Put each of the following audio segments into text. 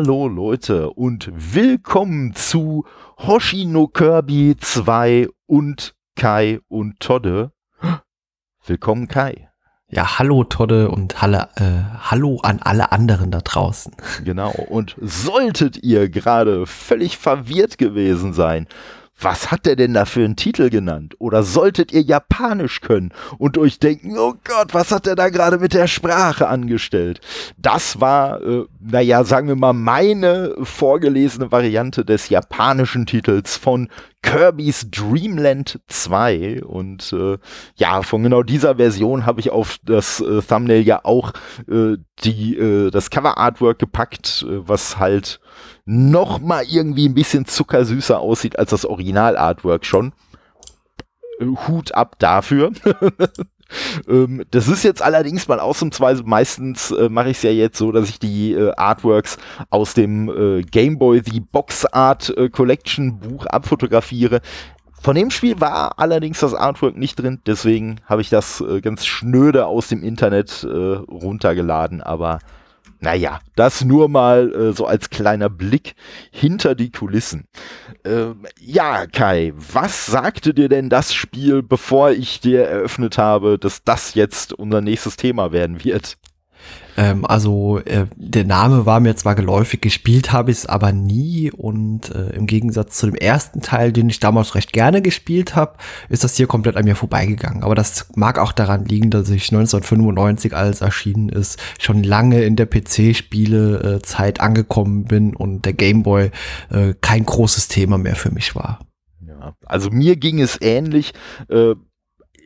Hallo Leute und willkommen zu Hoshino Kirby 2 und Kai und Todde. Willkommen Kai. Ja, hallo Todde und halle, äh, hallo an alle anderen da draußen. Genau, und solltet ihr gerade völlig verwirrt gewesen sein, was hat er denn da für einen Titel genannt? Oder solltet ihr Japanisch können und euch denken, oh Gott, was hat er da gerade mit der Sprache angestellt? Das war, äh, naja, sagen wir mal, meine vorgelesene Variante des japanischen Titels von Kirby's Dreamland 2 und äh, ja, von genau dieser Version habe ich auf das äh, Thumbnail ja auch äh, die äh, das Cover Artwork gepackt, äh, was halt noch mal irgendwie ein bisschen zuckersüßer aussieht als das Original Artwork schon. Äh, Hut ab dafür. Ähm, das ist jetzt allerdings mal ausnahmsweise, meistens äh, mache ich es ja jetzt so, dass ich die äh, Artworks aus dem äh, Game Boy The Box Art äh, Collection Buch abfotografiere. Von dem Spiel war allerdings das Artwork nicht drin, deswegen habe ich das äh, ganz schnöde aus dem Internet runtergeladen, aber naja, das nur mal äh, so als kleiner Blick hinter die Kulissen. Ähm, ja, Kai, was sagte dir denn das Spiel, bevor ich dir eröffnet habe, dass das jetzt unser nächstes Thema werden wird? Ähm, also äh, der Name war mir zwar geläufig, gespielt habe ich es aber nie und äh, im Gegensatz zu dem ersten Teil, den ich damals recht gerne gespielt habe, ist das hier komplett an mir vorbeigegangen. Aber das mag auch daran liegen, dass ich 1995, als erschienen ist, schon lange in der PC-Spiele-Zeit angekommen bin und der Gameboy äh, kein großes Thema mehr für mich war. Ja, also mir ging es ähnlich. Äh,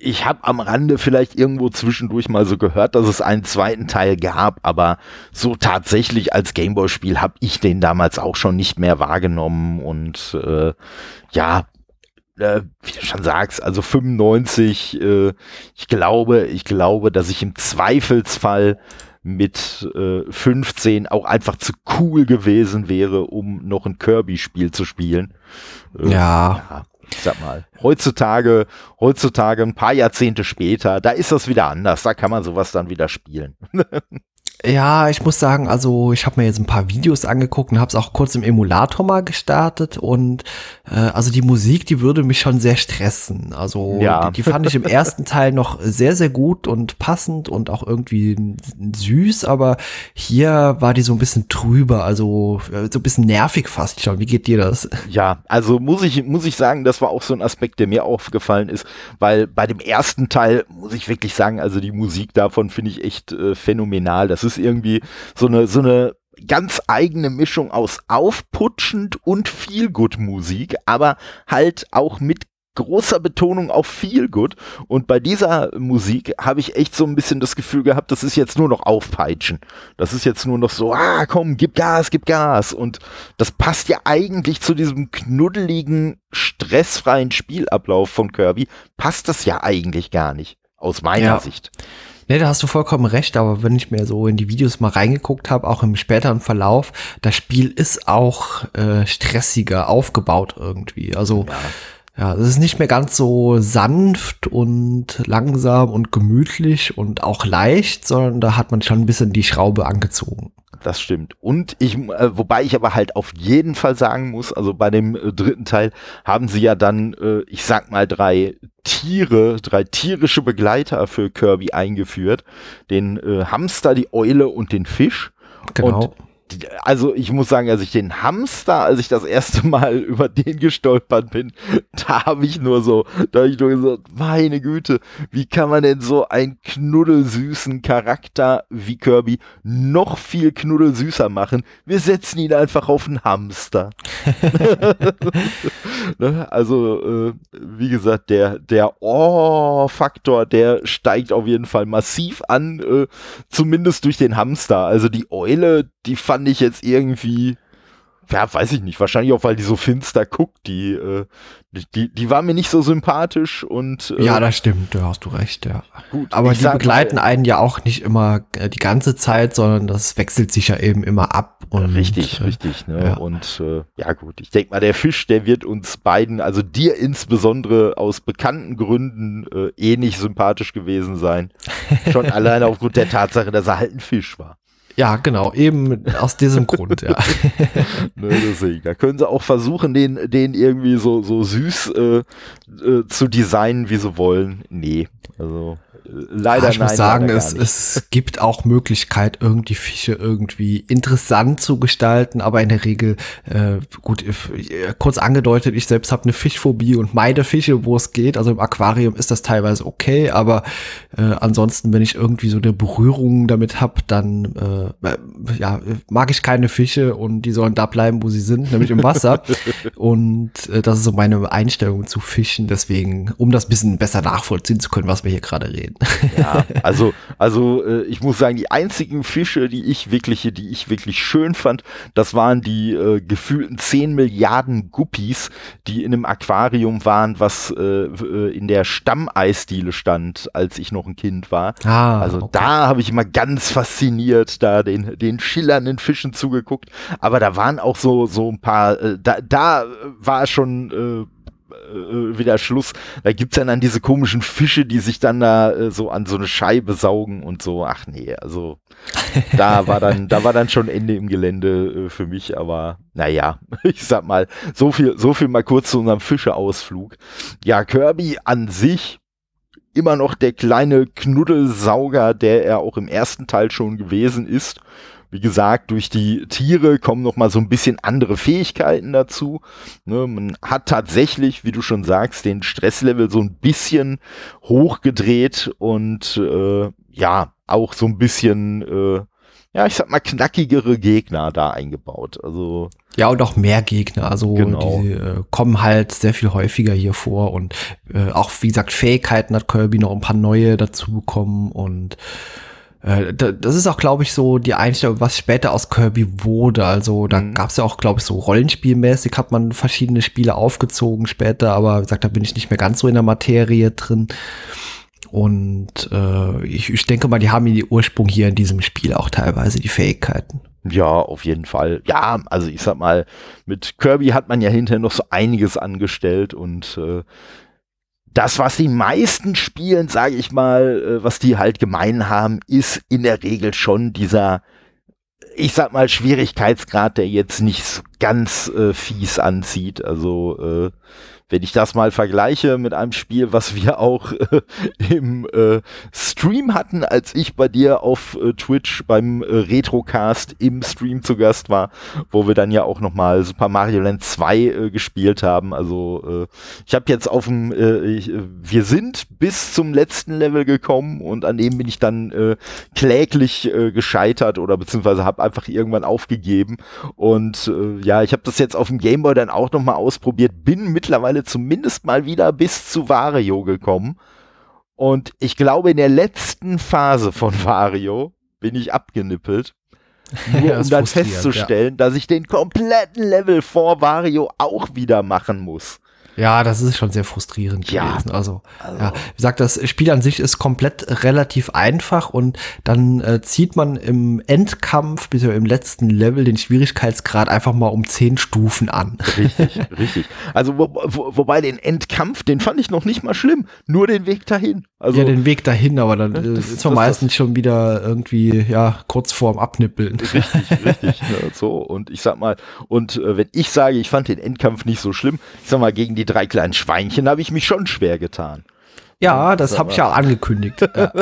ich habe am Rande vielleicht irgendwo zwischendurch mal so gehört, dass es einen zweiten Teil gab, aber so tatsächlich als Gameboy-Spiel habe ich den damals auch schon nicht mehr wahrgenommen und äh, ja, äh, wie du schon sagst, also 95, äh, ich glaube, ich glaube, dass ich im Zweifelsfall mit äh, 15 auch einfach zu cool gewesen wäre, um noch ein Kirby-Spiel zu spielen. Äh, ja. ja ich sag mal, heutzutage, heutzutage, ein paar Jahrzehnte später, da ist das wieder anders. Da kann man sowas dann wieder spielen. Ja, ich muss sagen, also ich habe mir jetzt ein paar Videos angeguckt und habe es auch kurz im Emulator mal gestartet und äh, also die Musik, die würde mich schon sehr stressen. Also ja. die, die fand ich im ersten Teil noch sehr, sehr gut und passend und auch irgendwie süß, aber hier war die so ein bisschen trüber, also äh, so ein bisschen nervig fast schon. Wie geht dir das? Ja, also muss ich, muss ich sagen, das war auch so ein Aspekt, der mir aufgefallen ist, weil bei dem ersten Teil muss ich wirklich sagen, also die Musik davon finde ich echt äh, phänomenal. Das ist ist irgendwie so eine, so eine ganz eigene Mischung aus aufputschend und Feelgood Musik, aber halt auch mit großer Betonung auf Feel Good. Und bei dieser Musik habe ich echt so ein bisschen das Gefühl gehabt, das ist jetzt nur noch Aufpeitschen. Das ist jetzt nur noch so, ah, komm, gib Gas, gib Gas. Und das passt ja eigentlich zu diesem knuddeligen, stressfreien Spielablauf von Kirby. Passt das ja eigentlich gar nicht. Aus meiner ja. Sicht. Ne, da hast du vollkommen recht, aber wenn ich mir so in die Videos mal reingeguckt habe, auch im späteren Verlauf, das Spiel ist auch äh, stressiger aufgebaut irgendwie. Also ja. ja, es ist nicht mehr ganz so sanft und langsam und gemütlich und auch leicht, sondern da hat man schon ein bisschen die Schraube angezogen das stimmt. Und ich, äh, wobei ich aber halt auf jeden Fall sagen muss, also bei dem äh, dritten Teil haben sie ja dann, äh, ich sag mal, drei Tiere, drei tierische Begleiter für Kirby eingeführt. Den äh, Hamster, die Eule und den Fisch. Genau. Und also ich muss sagen, als ich den Hamster, als ich das erste Mal über den gestolpert bin, da habe ich nur so, da habe ich nur gesagt, meine Güte, wie kann man denn so einen knuddelsüßen Charakter wie Kirby noch viel knuddelsüßer machen? Wir setzen ihn einfach auf einen Hamster. ne? Also, äh, wie gesagt, der, der Oh-Faktor, der steigt auf jeden Fall massiv an, äh, zumindest durch den Hamster. Also die Eule, die fand ich jetzt irgendwie, ja, weiß ich nicht, wahrscheinlich auch, weil die so finster guckt, die, äh, die, die war mir nicht so sympathisch und. Äh, ja, das stimmt, da hast du recht, ja. Gut, aber die begleiten mal, einen ja auch nicht immer äh, die ganze Zeit, sondern das wechselt sich ja eben immer ab. Und, richtig, äh, richtig, ne? Ja. Und äh, ja gut, ich denke mal, der Fisch, der wird uns beiden, also dir insbesondere aus bekannten Gründen äh, eh nicht sympathisch gewesen sein. Schon alleine aufgrund der Tatsache, dass er halt ein Fisch war. Ja, genau, eben aus diesem Grund, ja. ne, deswegen, da können sie auch versuchen, den, den irgendwie so, so süß äh, äh, zu designen, wie sie wollen. Nee, also leider ich nein, muss sagen, es, es gibt auch Möglichkeit, irgendwie Fische irgendwie interessant zu gestalten, aber in der Regel, äh, gut, äh, kurz angedeutet, ich selbst habe eine Fischphobie und meide Fische, wo es geht. Also im Aquarium ist das teilweise okay, aber äh, ansonsten, wenn ich irgendwie so eine Berührung damit habe, dann äh, äh, ja, mag ich keine Fische und die sollen da bleiben, wo sie sind, nämlich im Wasser. und äh, das ist so meine Einstellung zu Fischen. Deswegen, um das bisschen besser nachvollziehen zu können, was wir hier gerade reden. Ja, also, also äh, ich muss sagen, die einzigen Fische, die ich wirklich, die ich wirklich schön fand, das waren die äh, gefühlten 10 Milliarden Guppies, die in einem Aquarium waren, was äh, äh, in der Stammeisdiele stand, als ich noch ein Kind war. Ah, also okay. da habe ich immer ganz fasziniert da den, den schillernden Fischen zugeguckt. Aber da waren auch so, so ein paar, äh, da, da war schon äh, wieder Schluss. Da gibt's ja dann diese komischen Fische, die sich dann da äh, so an so eine Scheibe saugen und so. Ach nee, also da war dann, da war dann schon Ende im Gelände äh, für mich, aber naja, ich sag mal, so viel, so viel mal kurz zu unserem Fischeausflug. Ja, Kirby an sich immer noch der kleine Knuddelsauger, der er auch im ersten Teil schon gewesen ist. Wie gesagt, durch die Tiere kommen noch mal so ein bisschen andere Fähigkeiten dazu. Ne, man hat tatsächlich, wie du schon sagst, den Stresslevel so ein bisschen hochgedreht und äh, ja, auch so ein bisschen, äh, ja, ich sag mal, knackigere Gegner da eingebaut. Also Ja, und auch mehr Gegner. Also Genau. die äh, kommen halt sehr viel häufiger hier vor und äh, auch, wie gesagt, Fähigkeiten hat Kirby noch ein paar neue dazu bekommen und das ist auch, glaube ich, so die Einstellung, was später aus Kirby wurde. Also da Mhm. gab es ja auch, glaube ich, so rollenspielmäßig hat man verschiedene Spiele aufgezogen später, aber wie gesagt, da bin ich nicht mehr ganz so in der Materie drin. Und äh, ich, ich denke mal, die haben den Ursprung hier in diesem Spiel auch teilweise, die Fähigkeiten. Ja, auf jeden Fall. Ja, also ich sag mal, mit Kirby hat man ja hinterher noch so einiges angestellt und äh, das, was die meisten spielen, sage ich mal, äh, was die halt gemein haben, ist in der Regel schon dieser, ich sag mal, Schwierigkeitsgrad, der jetzt nicht ganz äh, fies anzieht. Also äh, wenn ich das mal vergleiche mit einem Spiel, was wir auch äh, im äh, Stream hatten, als ich bei dir auf äh, Twitch beim äh, Retrocast im Stream zu Gast war, wo wir dann ja auch nochmal Super Mario Land 2 äh, gespielt haben. Also äh, ich habe jetzt auf dem, wir sind bis zum letzten Level gekommen und an dem bin ich dann kläglich gescheitert oder beziehungsweise habe einfach irgendwann aufgegeben. Und ja, ich habe das jetzt auf dem Gameboy dann auch nochmal ausprobiert, bin mittlerweile zumindest mal wieder bis zu Wario gekommen. Und ich glaube, in der letzten Phase von Wario bin ich abgenippelt. Nur Ja, um dann festzustellen, dass ich den kompletten Level vor Wario auch wieder machen muss. Ja, das ist schon sehr frustrierend Ja. gewesen. Also, Also, ja, wie gesagt, das Spiel an sich ist komplett relativ einfach und dann äh, zieht man im Endkampf, bis im letzten Level, den Schwierigkeitsgrad einfach mal um zehn Stufen an. Richtig, richtig. Also wo, wo, wobei den Endkampf, den fand ich noch nicht mal schlimm, nur den Weg dahin. Also ja, den Weg dahin, aber dann äh, Das- ist man das- meistens schon wieder irgendwie, ja, kurz vorm Abnippeln. richtig, richtig. Ne, so und ich sag mal, und äh, wenn ich sage, ich fand den Endkampf nicht so schlimm, ich sag mal, gegen die drei kleinen Schweinchen habe ich mich schon schwer getan. Ja, das habe ich ja auch angekündigt. ja.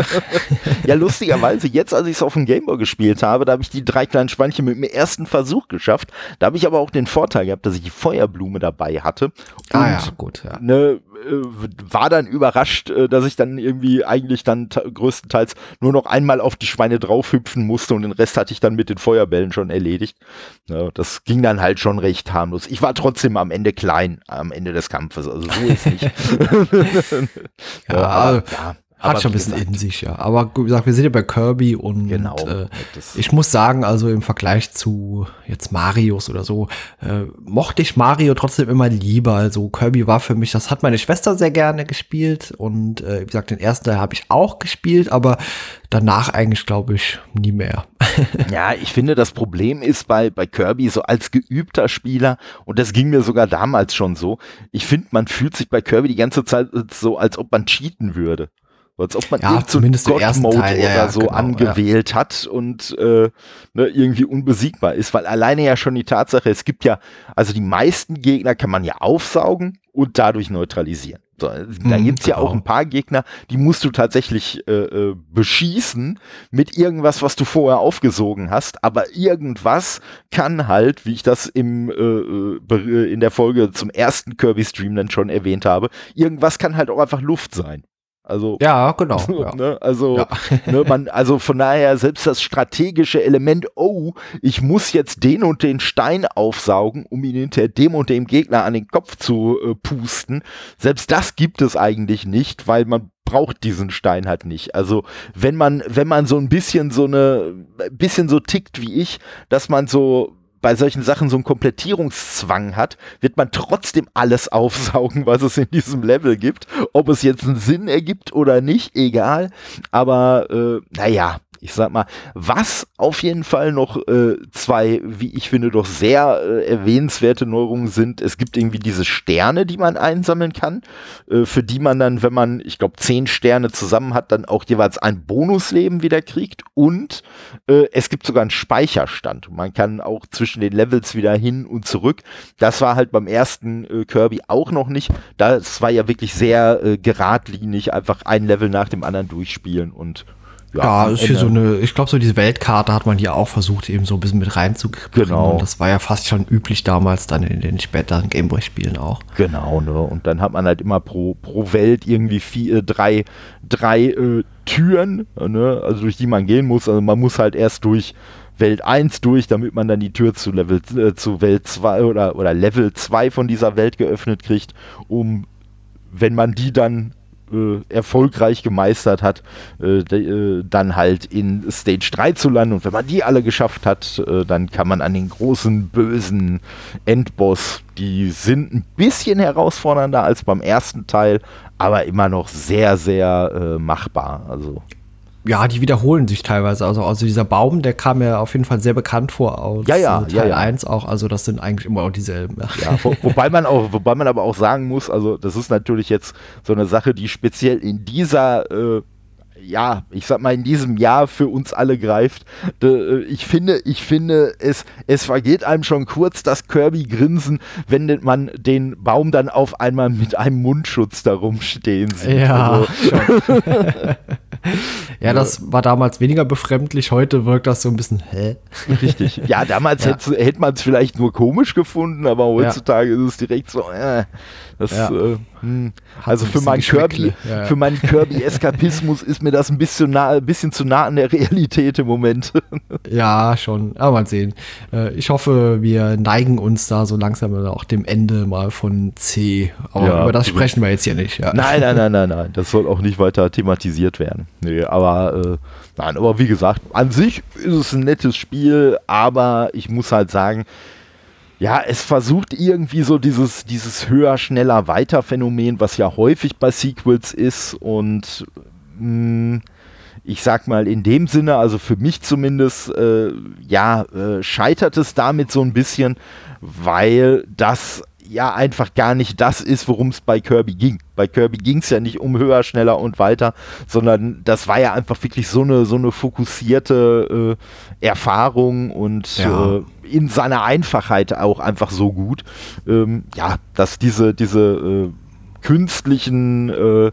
Ja, lustigerweise, jetzt als ich es auf dem Gameboy gespielt habe, da habe ich die drei kleinen Schweinchen mit dem ersten Versuch geschafft. Da habe ich aber auch den Vorteil gehabt, dass ich die Feuerblume dabei hatte. Und ah ja, gut, ja. ne, war dann überrascht, äh, dass ich dann irgendwie eigentlich dann größtenteils nur noch einmal auf die Schweine draufhüpfen musste und den Rest hatte ich dann mit den Feuerbällen schon erledigt. Ja, das ging dann halt schon recht harmlos. Ich war trotzdem am Ende klein, am Ende des Kampfes, also so ist nicht. Ja, aber, ja, aber Hat schon ein bisschen gesagt, in sich, ja. Aber wie gesagt, wir sind ja bei Kirby und Genau. äh, ich muss sagen, also im Vergleich zu jetzt Marios oder so, äh, mochte ich Mario trotzdem immer lieber. Also Kirby war für mich, das hat meine Schwester sehr gerne gespielt und äh, wie gesagt, den ersten Teil habe ich auch gespielt, aber danach eigentlich, glaube ich, nie mehr. Ja, ich finde, das Problem ist bei, bei Kirby so als geübter Spieler, und das ging mir sogar damals schon so, ich finde, man fühlt sich bei Kirby die ganze Zeit so, als ob man cheaten würde. Als ob man ja, zumindest so God-Mode Teil, oder ja, so genau, angewählt hat und äh, ne, irgendwie unbesiegbar ist, weil alleine ja schon die Tatsache, es gibt ja, also die meisten Gegner kann man ja aufsaugen und dadurch neutralisieren. So, da Mhm, gibt's ja genau. auch ein paar Gegner, die musst du tatsächlich äh, äh, beschießen mit irgendwas, was du vorher aufgesogen hast. Aber irgendwas kann halt, wie ich das im, äh, äh, in der Folge zum ersten Kirby-Stream dann schon erwähnt habe, irgendwas kann halt auch einfach Luft sein. Also, Ja, genau. ne? also, Ja. ne, man, also von daher selbst das strategische Element, oh, ich muss jetzt den und den Stein aufsaugen, um ihn hinter dem und dem Gegner an den Kopf zu äh, pusten. Selbst das gibt es eigentlich nicht, weil man braucht diesen Stein halt nicht. Also wenn man, wenn man so ein bisschen so eine, ein bisschen so tickt wie ich, dass man so bei solchen Sachen so einen Komplettierungszwang hat, wird man trotzdem alles aufsaugen, was es in diesem Level gibt. Ob es jetzt einen Sinn ergibt oder nicht, egal. Aber äh, naja, ich sag mal, was auf jeden Fall noch äh, zwei, wie ich finde, doch sehr äh, erwähnenswerte Neuerungen sind. Es gibt irgendwie diese Sterne, die man einsammeln kann, äh, für die man dann, wenn man, ich glaube, zehn Sterne zusammen hat, dann auch jeweils ein Bonusleben wieder kriegt. Und äh, es gibt sogar einen Speicherstand. Man kann auch zwischen den Levels wieder hin und zurück. Das war halt beim ersten äh, Kirby auch noch nicht. Das war ja wirklich sehr äh, geradlinig, einfach ein Level nach dem anderen durchspielen und Ja, am ist hier so eine, ich glaube, so diese Weltkarte hat man hier auch versucht, eben so ein bisschen mit reinzukriegen. Genau. Und das war ja fast schon üblich damals dann in den späteren Gameboy-Spielen auch. Genau, ne? Und dann hat man halt immer pro, pro Welt irgendwie vier, drei, drei äh, Türen, ne? Also durch die man gehen muss. Also man muss halt erst durch Welt 1 durch, damit man dann die Tür zu Level äh, zu Welt 2 oder, oder Level 2 von dieser Welt geöffnet kriegt, um wenn man die dann äh, erfolgreich gemeistert hat, äh, de, äh, dann halt in Stage 3 zu landen. Und wenn man die alle geschafft hat, äh, dann kann man an den großen, bösen Endboss, die sind ein bisschen herausfordernder als beim ersten Teil, aber immer noch sehr, sehr äh, machbar. Also, Ja, die wiederholen sich teilweise. Also, also dieser Baum, der kam mir auf jeden Fall sehr bekannt vor aus Ja, ja, äh, Teil ja, ja. 1 auch. Also das sind eigentlich immer auch dieselben. ja, wo, wobei man auch, wobei man aber auch sagen muss, also das ist natürlich jetzt so eine Sache, die speziell in dieser äh, ja, ich sag mal, in diesem Jahr für uns alle greift. Äh, ich finde, ich finde, es, es vergeht einem schon kurz das Kirby-Grinsen, wenn man den Baum dann auf einmal mit einem Mundschutz darum stehen sieht. Ja, Also. ja, das war damals weniger befremdlich. Heute wirkt das so ein bisschen, hä? richtig. Ja, damals Ja. hätte hätte man es vielleicht nur komisch gefunden, aber heutzutage ist es direkt so, äh, das, Ja. äh, hm. Also für meinen Kirby. Ja, für meinen Kirby-Eskapismus ist mir das ein bisschen, nah, ein bisschen zu nah an der Realität im Moment. Ja, schon. Aber mal sehen. Äh, Ich hoffe, wir neigen uns da so langsam auch dem Ende mal von C. Aber über das sprechen wir jetzt hier nicht. Nein, nein, nein, nein, nein. Das soll auch nicht weiter thematisiert werden. Nee, aber äh, nein, aber wie gesagt, an sich ist es ein nettes Spiel, aber ich muss halt sagen, ja, es versucht irgendwie so dieses, dieses höher, schneller, weiter Phänomen, was ja häufig bei Sequels ist und mh, ich sag mal in dem Sinne, also für mich zumindest, äh, ja, äh, scheitert es damit so ein bisschen, weil das ja einfach gar nicht das ist, worum es bei Kirby ging. Bei Kirby ging es ja nicht um höher, schneller und weiter, sondern das war ja einfach wirklich so eine, so eine fokussierte äh, Erfahrung und Ja. äh, in seiner Einfachheit auch einfach so gut, ähm, ja, dass diese, diese äh, künstlichen, äh,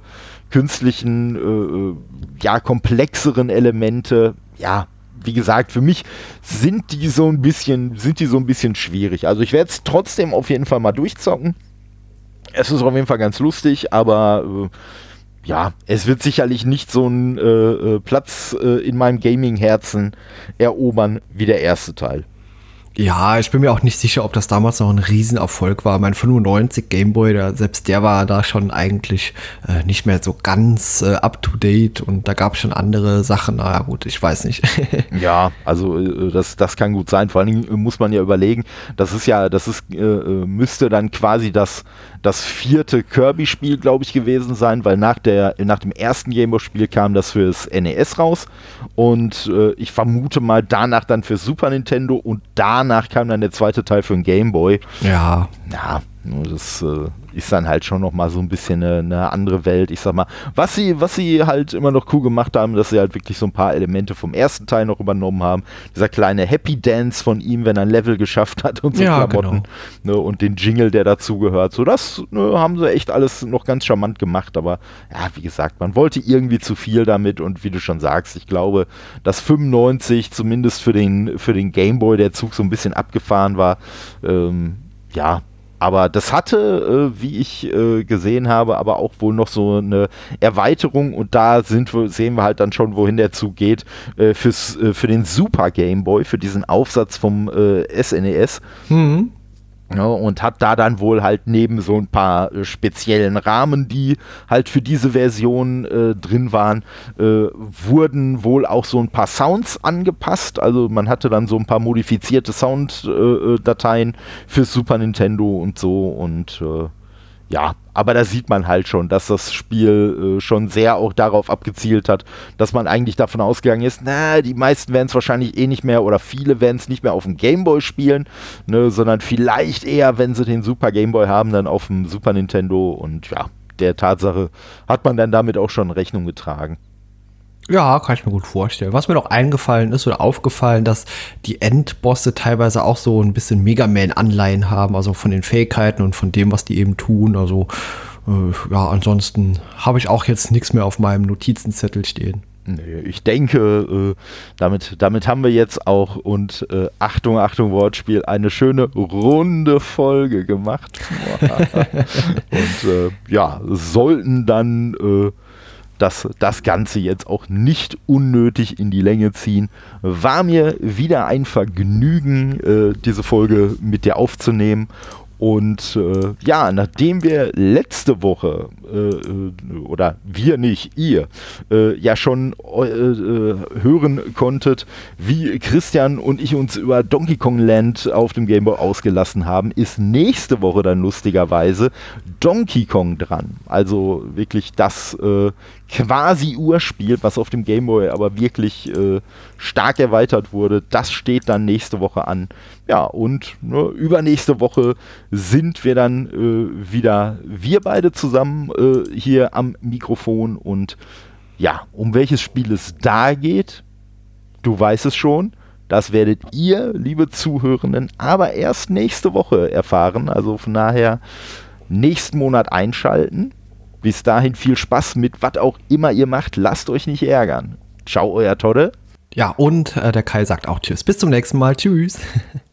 künstlichen, äh, äh, ja, komplexeren Elemente, ja, wie gesagt, für mich sind die so ein bisschen, sind die so ein bisschen schwierig. Also ich werde es trotzdem auf jeden Fall mal durchzocken. Es ist auf jeden Fall ganz lustig, aber äh, ja, es wird sicherlich nicht so einen äh, äh, Platz äh, in meinem Gaming-Herzen erobern wie der erste Teil. Ja, ich bin mir auch nicht sicher, ob das damals noch ein Riesenerfolg war. Mein 95 Gameboy, der, selbst der war da schon eigentlich äh, nicht mehr so ganz äh, up to date und da gab es schon andere Sachen. Na ja, gut, ich weiß nicht. Ja, also äh, das, das kann gut sein. Vor allen Dingen äh, muss man ja überlegen, das ist ja, das ist, äh, äh, müsste dann quasi das, das vierte Kirby-Spiel, glaube ich, gewesen sein, weil nach, der, nach dem ersten Gameboy-Spiel kam das fürs NES raus und ich vermute mal danach dann für Super Nintendo und danach kam dann der zweite Teil für den Gameboy. ja, Ja, nur das äh, ist dann halt schon nochmal so ein bisschen eine, eine, andere Welt. Ich sag mal, was sie, was sie halt immer noch cool gemacht haben, dass sie halt wirklich so ein paar Elemente vom ersten Teil noch übernommen haben. Dieser kleine Happy Dance von ihm, wenn er ein Level geschafft hat und so ja, Klamotten. Genau. Ne, und den Jingle, der dazugehört. So, das ne, haben sie echt alles noch ganz charmant gemacht. Aber ja, wie gesagt, man wollte irgendwie zu viel damit und wie du schon sagst, ich glaube, dass 95 zumindest für den, für den Gameboy der Zug so ein bisschen abgefahren war. Ähm, ja, aber das hatte, äh, wie ich äh, gesehen habe, aber auch wohl noch so eine Erweiterung und da sind wir, sehen wir halt dann schon, wohin der Zug geht, äh, fürs, äh, für den Super Game Boy, für diesen Aufsatz vom SNES. Äh, mhm. Ja, und hat da dann wohl halt neben so ein paar äh, speziellen Rahmen, die halt für diese Version äh, drin waren, äh, wurden wohl auch so ein paar Sounds angepasst. Also man hatte dann so ein paar modifizierte Sounddateien äh, für Super Nintendo und so und äh, ja, aber da sieht man halt schon, dass das Spiel äh, schon sehr auch darauf abgezielt hat, dass man eigentlich davon ausgegangen ist, na, die meisten werden es wahrscheinlich eh nicht mehr oder viele werden es nicht mehr auf dem Gameboy spielen, ne, sondern vielleicht eher, wenn sie den Super Gameboy haben, dann auf dem Super Nintendo und ja, der Tatsache hat man dann damit auch schon Rechnung getragen. Ja, kann ich mir gut vorstellen. Was mir noch eingefallen ist oder aufgefallen, dass die Endbosse teilweise auch so ein bisschen Mega Man-Anleihen haben, also von den Fähigkeiten und von dem, was die eben tun. Also äh, ja, ansonsten habe ich auch jetzt nichts mehr auf meinem Notizenzettel stehen. Nee, ich denke, äh, damit, damit haben wir jetzt auch und äh, Achtung, Achtung, Wortspiel, eine schöne runde Folge gemacht. und äh, ja, sollten dann äh, dass das Ganze jetzt auch nicht unnötig in die Länge ziehen. War mir wieder ein Vergnügen, äh, diese Folge mit dir aufzunehmen. Und äh, ja, nachdem wir letzte Woche, äh, äh oder wir nicht, ihr, äh, ja schon äh, äh, hören konntet, wie Christian und ich uns über Donkey Kong Land auf dem Game Boy ausgelassen haben, ist nächste Woche dann lustigerweise Donkey Kong dran. Also wirklich das quasi Urspiel, was auf dem Game Boy aber wirklich stark erweitert wurde. Das steht dann nächste Woche an. Ja, und ne, übernächste Woche sind wir dann äh, wieder, wir beide zusammen äh, hier am Mikrofon. Und ja, um welches Spiel es da geht, du weißt es schon. Das werdet ihr, liebe Zuhörenden, aber erst nächste Woche erfahren. Also von daher nächsten Monat einschalten. Bis dahin viel Spaß mit was auch immer ihr macht. Lasst euch nicht ärgern. Ciao, euer Todde. Ja, und äh, der Kai sagt auch Tschüss. Bis zum nächsten Mal. Tschüss.